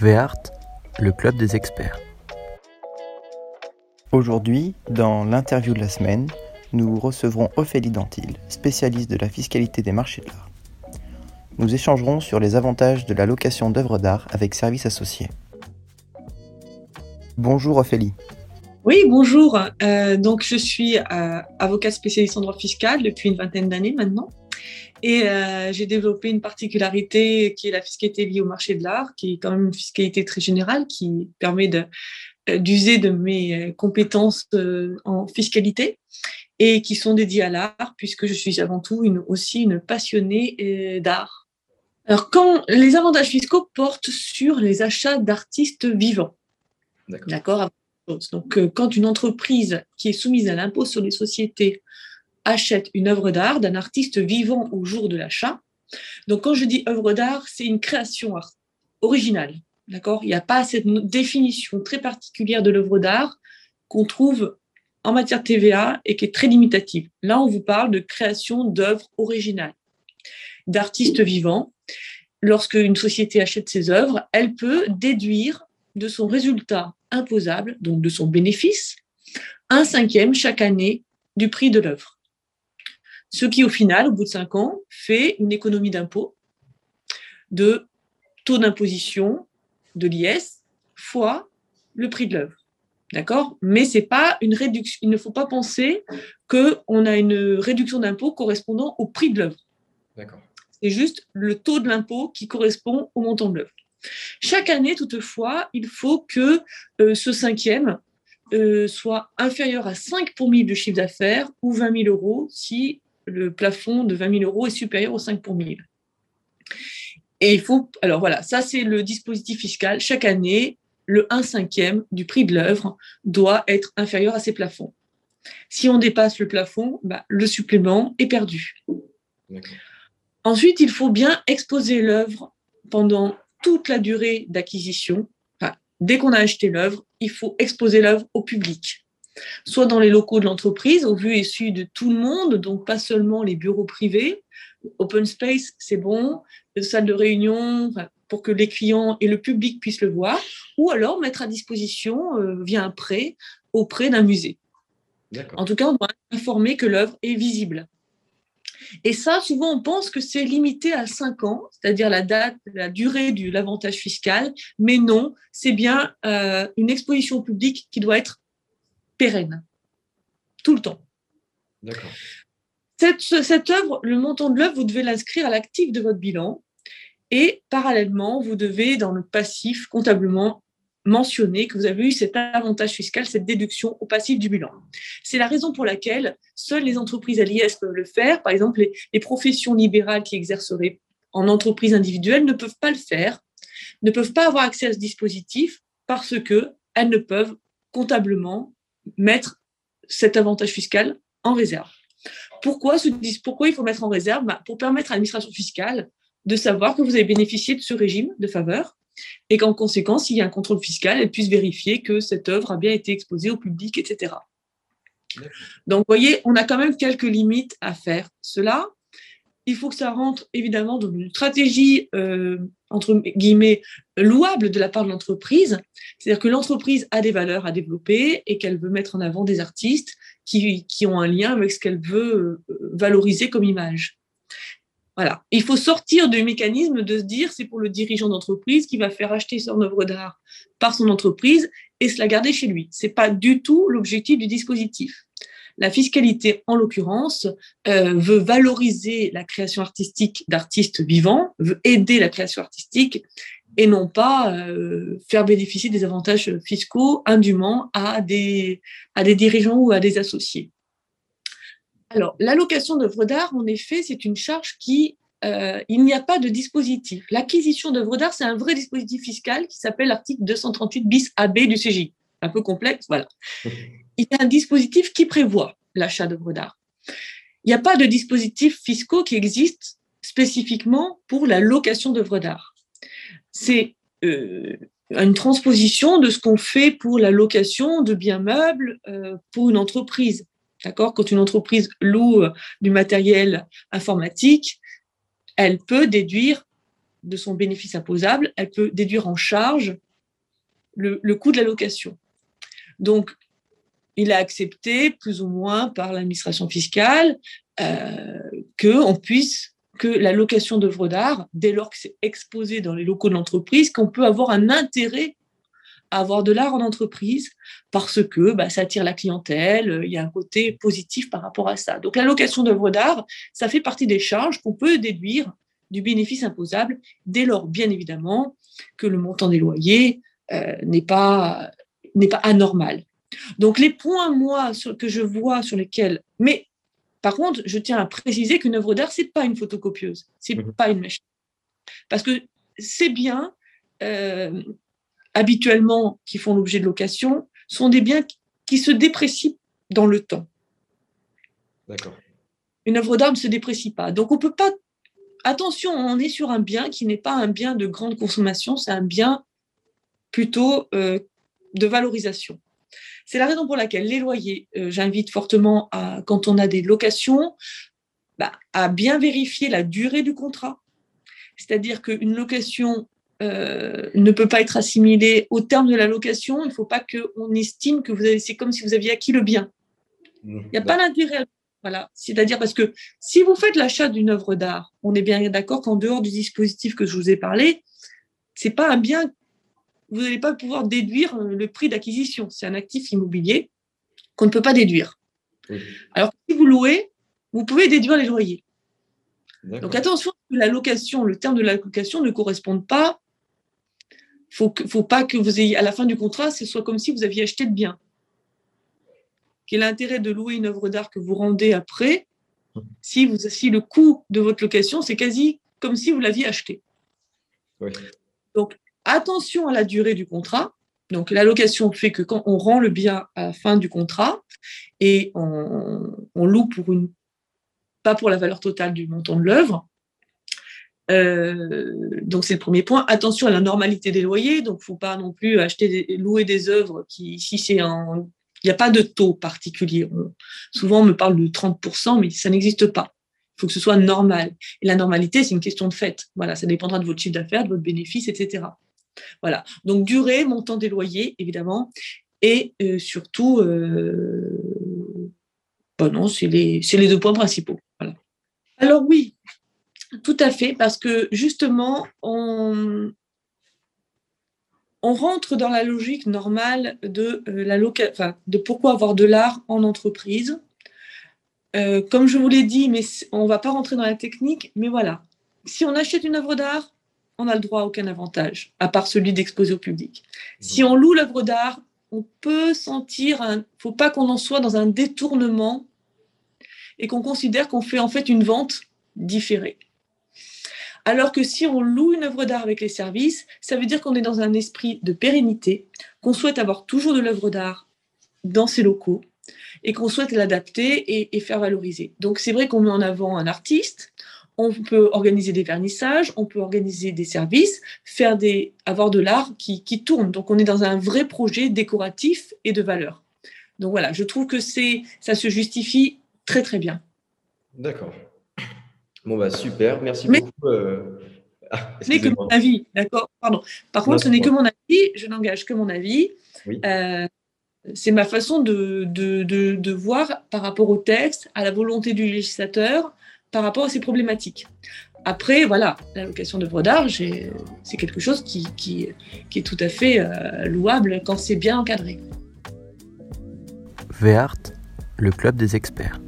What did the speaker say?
VART, le club des experts. Aujourd'hui, dans l'interview de la semaine, nous recevrons Ophélie Dantil, spécialiste de la fiscalité des marchés de l'art. Nous échangerons sur les avantages de la location d'œuvres d'art avec services associés. Bonjour Ophélie. Oui, bonjour. Euh, donc, je suis euh, avocate spécialiste en droit fiscal depuis une vingtaine d'années maintenant. Et euh, j'ai développé une particularité qui est la fiscalité liée au marché de l'art, qui est quand même une fiscalité très générale, qui permet euh, d'user de, mes euh, compétences en fiscalité et qui sont dédiées à l'art, puisque je suis avant tout une, aussi une passionnée d'art. Alors, quand les avantages fiscaux portent sur les achats d'artistes vivants. D'accord. Donc, quand une entreprise qui est soumise à l'impôt sur les sociétés achète une œuvre d'art d'un artiste vivant au jour de l'achat. Donc, quand je dis œuvre d'art, c'est une création originale. D'accord? Il n'y a pas cette définition très particulière de l'œuvre d'art qu'on trouve en matière TVA et qui est très limitative. Là, on vous parle de création d'œuvres originales, d'artistes vivants. Lorsque une société achète ses œuvres, elle peut déduire de son résultat imposable, donc de son bénéfice, un cinquième chaque année du prix de l'œuvre ce qui au final, au bout de cinq ans, fait une économie d'impôt de taux d'imposition de l'IS fois le prix de l'œuvre. D'accord? Mais c'est pas une réduction. Il ne faut pas penser qu'on a une réduction d'impôt correspondant au prix de l'œuvre. D'accord. C'est juste le taux de l'impôt qui correspond au montant de l'œuvre. Chaque année, toutefois, il faut que euh, ce cinquième euh, soit inférieur à 5 pour 1000 de chiffre d'affaires ou 20 000 euros si le plafond de 20 000 euros est supérieur au 5 pour 1000. Et il faut, alors voilà, ça c'est le dispositif fiscal. Chaque année, le 1 cinquième du prix de l'œuvre doit être inférieur à ces plafonds. Si on dépasse le plafond, bah, le supplément est perdu. Ensuite, il faut bien exposer l'œuvre pendant toute la durée d'acquisition. dès qu'on a acheté l'œuvre, il faut exposer l'œuvre au public soit dans les locaux de l'entreprise, au vu et su de tout le monde, donc pas seulement les bureaux privés. Open space, c'est bon, salle de réunion, pour que les clients et le public puissent le voir, ou alors mettre à disposition euh, via un prêt auprès d'un musée. En tout cas, on doit informer que l'œuvre est visible. Et ça, souvent, on pense que c'est limité à 5 ans, c'est-à-dire la date, la durée de l'avantage fiscal, mais non, c'est bien euh, une exposition publique qui doit être pérenne, tout le temps. D'accord. Cette, cette œuvre, le montant de l'œuvre, vous devez l'inscrire à l'actif de votre bilan et parallèlement, vous devez, dans le passif, comptablement, mentionner que vous avez eu cet avantage fiscal, cette déduction au passif du bilan. C'est la raison pour laquelle seules les entreprises à l'IS peuvent le faire. Par exemple, les, les, professions libérales qui exerceraient en entreprise individuelle ne peuvent pas le faire, ne peuvent pas avoir accès à ce dispositif parce que elles ne peuvent comptablement mettre cet avantage fiscal en réserve. Pourquoi, pourquoi il faut mettre en réserve? Bah, Pour permettre à l'administration fiscale de savoir que vous avez bénéficié de ce régime de faveur et qu'en conséquence, s'il y a un contrôle fiscal, elle puisse vérifier que cette œuvre a bien été exposée au public, etc. Donc, vous voyez, on a quand même quelques limites à faire cela il faut que ça rentre évidemment dans une stratégie, euh, entre guillemets, louable de la part de l'entreprise. C'est-à-dire que l'entreprise a des valeurs à développer et qu'elle veut mettre en avant des artistes qui, ont un lien avec ce qu'elle veut euh, valoriser comme image. Il faut sortir du mécanisme de se dire c'est pour le dirigeant d'entreprise qui va faire acheter son œuvre d'art par son entreprise et se la garder chez lui. C'est pas du tout l'objectif du dispositif. La fiscalité, en l'occurrence, euh, veut valoriser la création artistique d'artistes vivants, veut aider la création artistique et non pas euh, faire bénéficier des avantages fiscaux indûment à des, dirigeants ou à des associés. Alors, l'allocation d'œuvres d'art, en effet, c'est une charge qui euh, il n'y a pas de dispositif. L'acquisition d'œuvres d'art, c'est un vrai dispositif fiscal qui s'appelle l'article 238 bis AB du CJ. Un peu complexe, voilà il y a un dispositif qui prévoit l'achat d'œuvres d'art. Il n'y a pas de dispositif fiscaux qui existe spécifiquement pour la location d'œuvres d'art. C'est euh, une transposition de ce qu'on fait pour la location de biens meubles euh, pour une entreprise. D'accord? Quand une entreprise loue du matériel informatique, elle peut déduire de son bénéfice imposable, elle peut déduire en charge le, coût de la location. Donc, il a accepté, plus ou moins par l'administration fiscale, euh, que puisse que la location d'œuvres d'art, dès lors que c'est exposé dans les locaux de l'entreprise, qu'on peut avoir un intérêt à avoir de l'art en entreprise parce que bah, ça attire la clientèle, il y a un côté positif par rapport à ça. Donc la location d'œuvres d'art, ça fait partie des charges qu'on peut déduire du bénéfice imposable dès lors, bien évidemment, que le montant des loyers euh, n'est pas, n'est pas anormal. Donc les points, moi, que je vois sur lesquels... Mais par contre, je tiens à préciser qu'une œuvre d'art, c'est pas une photocopieuse, c'est mmh. pas une machine. Parce que ces biens, euh, habituellement, qui font l'objet de location, sont des biens qui se déprécient dans le temps. D'accord. Une œuvre d'art ne se déprécie pas. Donc on peut pas. Attention, on est sur un bien qui n'est pas un bien de grande consommation, c'est un bien plutôt euh, de valorisation. C'est la raison pour laquelle les loyers, euh, j'invite fortement à, quand on a des locations, bah, à bien vérifier la durée du contrat. C'est-à-dire qu'une location euh, ne peut pas être assimilée au terme de la location. Il ne faut pas qu'on estime que vous avez, c'est comme si vous aviez acquis le bien. Il n'y a pas d'intérêt. Voilà. C'est-à-dire parce que si vous faites l'achat d'une œuvre d'art, on est bien d'accord qu'en dehors du dispositif que je vous ai parlé, c'est pas un bien vous n'allez pas pouvoir déduire euh, le prix d'acquisition. C'est un actif immobilier qu'on ne peut pas déduire. Alors, si vous louez, vous pouvez déduire les loyers. Donc, attention que la location, le terme de la location ne corresponde pas. Il ne faut pas que vous ayez, à la fin du contrat, ce soit comme si vous aviez acheté le bien. Quel est l'intérêt de louer une œuvre d'art que vous rendez après si, vous, si le coût de votre location, c'est quasi comme si vous l'aviez acheté? Donc, Attention à la durée du contrat. Donc, la location fait que quand on rend le bien à la fin du contrat et on, loue pour une, pas pour la valeur totale du montant de l'œuvre. Euh, donc, c'est le premier point. Attention à la normalité des loyers. Donc, faut pas non plus acheter louer des œuvres qui, si c'est un, il n'y a pas de taux particulier. souvent, on me parle de 30%, mais ça n'existe pas. Il faut que ce soit normal. Et la normalité, c'est une question de fait. Voilà, ça dépendra de votre chiffre d'affaires, de votre bénéfice, etc. Voilà. Donc durée, montant des loyers, évidemment, et euh, surtout, euh, bon, non, c'est les, les, deux points principaux. Alors oui, tout à fait, parce que justement, on, on rentre dans la logique normale de, euh, la de pourquoi avoir de l'art en entreprise. comme je vous l'ai dit, mais on ne va pas rentrer dans la technique, mais voilà. Si on achète une œuvre d'art, on n'a le droit à aucun avantage, à part celui d'exposer au public. Si on loue l'œuvre d'art, on peut sentir, il ne faut pas qu'on en soit dans un détournement et qu'on considère qu'on fait en fait une vente différée. Alors que si on loue une œuvre d'art avec les services, ça veut dire qu'on est dans un esprit de pérennité, qu'on souhaite avoir toujours de l'œuvre d'art dans ses locaux et qu'on souhaite l'adapter et, et, faire valoriser. Donc c'est vrai qu'on met en avant un artiste, on peut organiser des vernissages, on peut organiser des services, faire des, avoir de l'art qui, tourne. Donc on est dans un vrai projet décoratif et de valeur. Donc voilà, je trouve que c'est, ça se justifie très très bien. D'accord. Bon bah super, merci beaucoup. Euh, ah, ce n'est que mon avis, d'accord? Pardon. Par contre, ce n'est que mon avis, je n'engage que mon avis. Euh, c'est ma façon de, de, voir par rapport au texte, à la volonté du législateur, par rapport à ces problématiques. Après, voilà, la location d'œuvres d'art, c'est quelque chose qui, est tout à fait euh, louable quand c'est bien encadré. VART, le club des experts.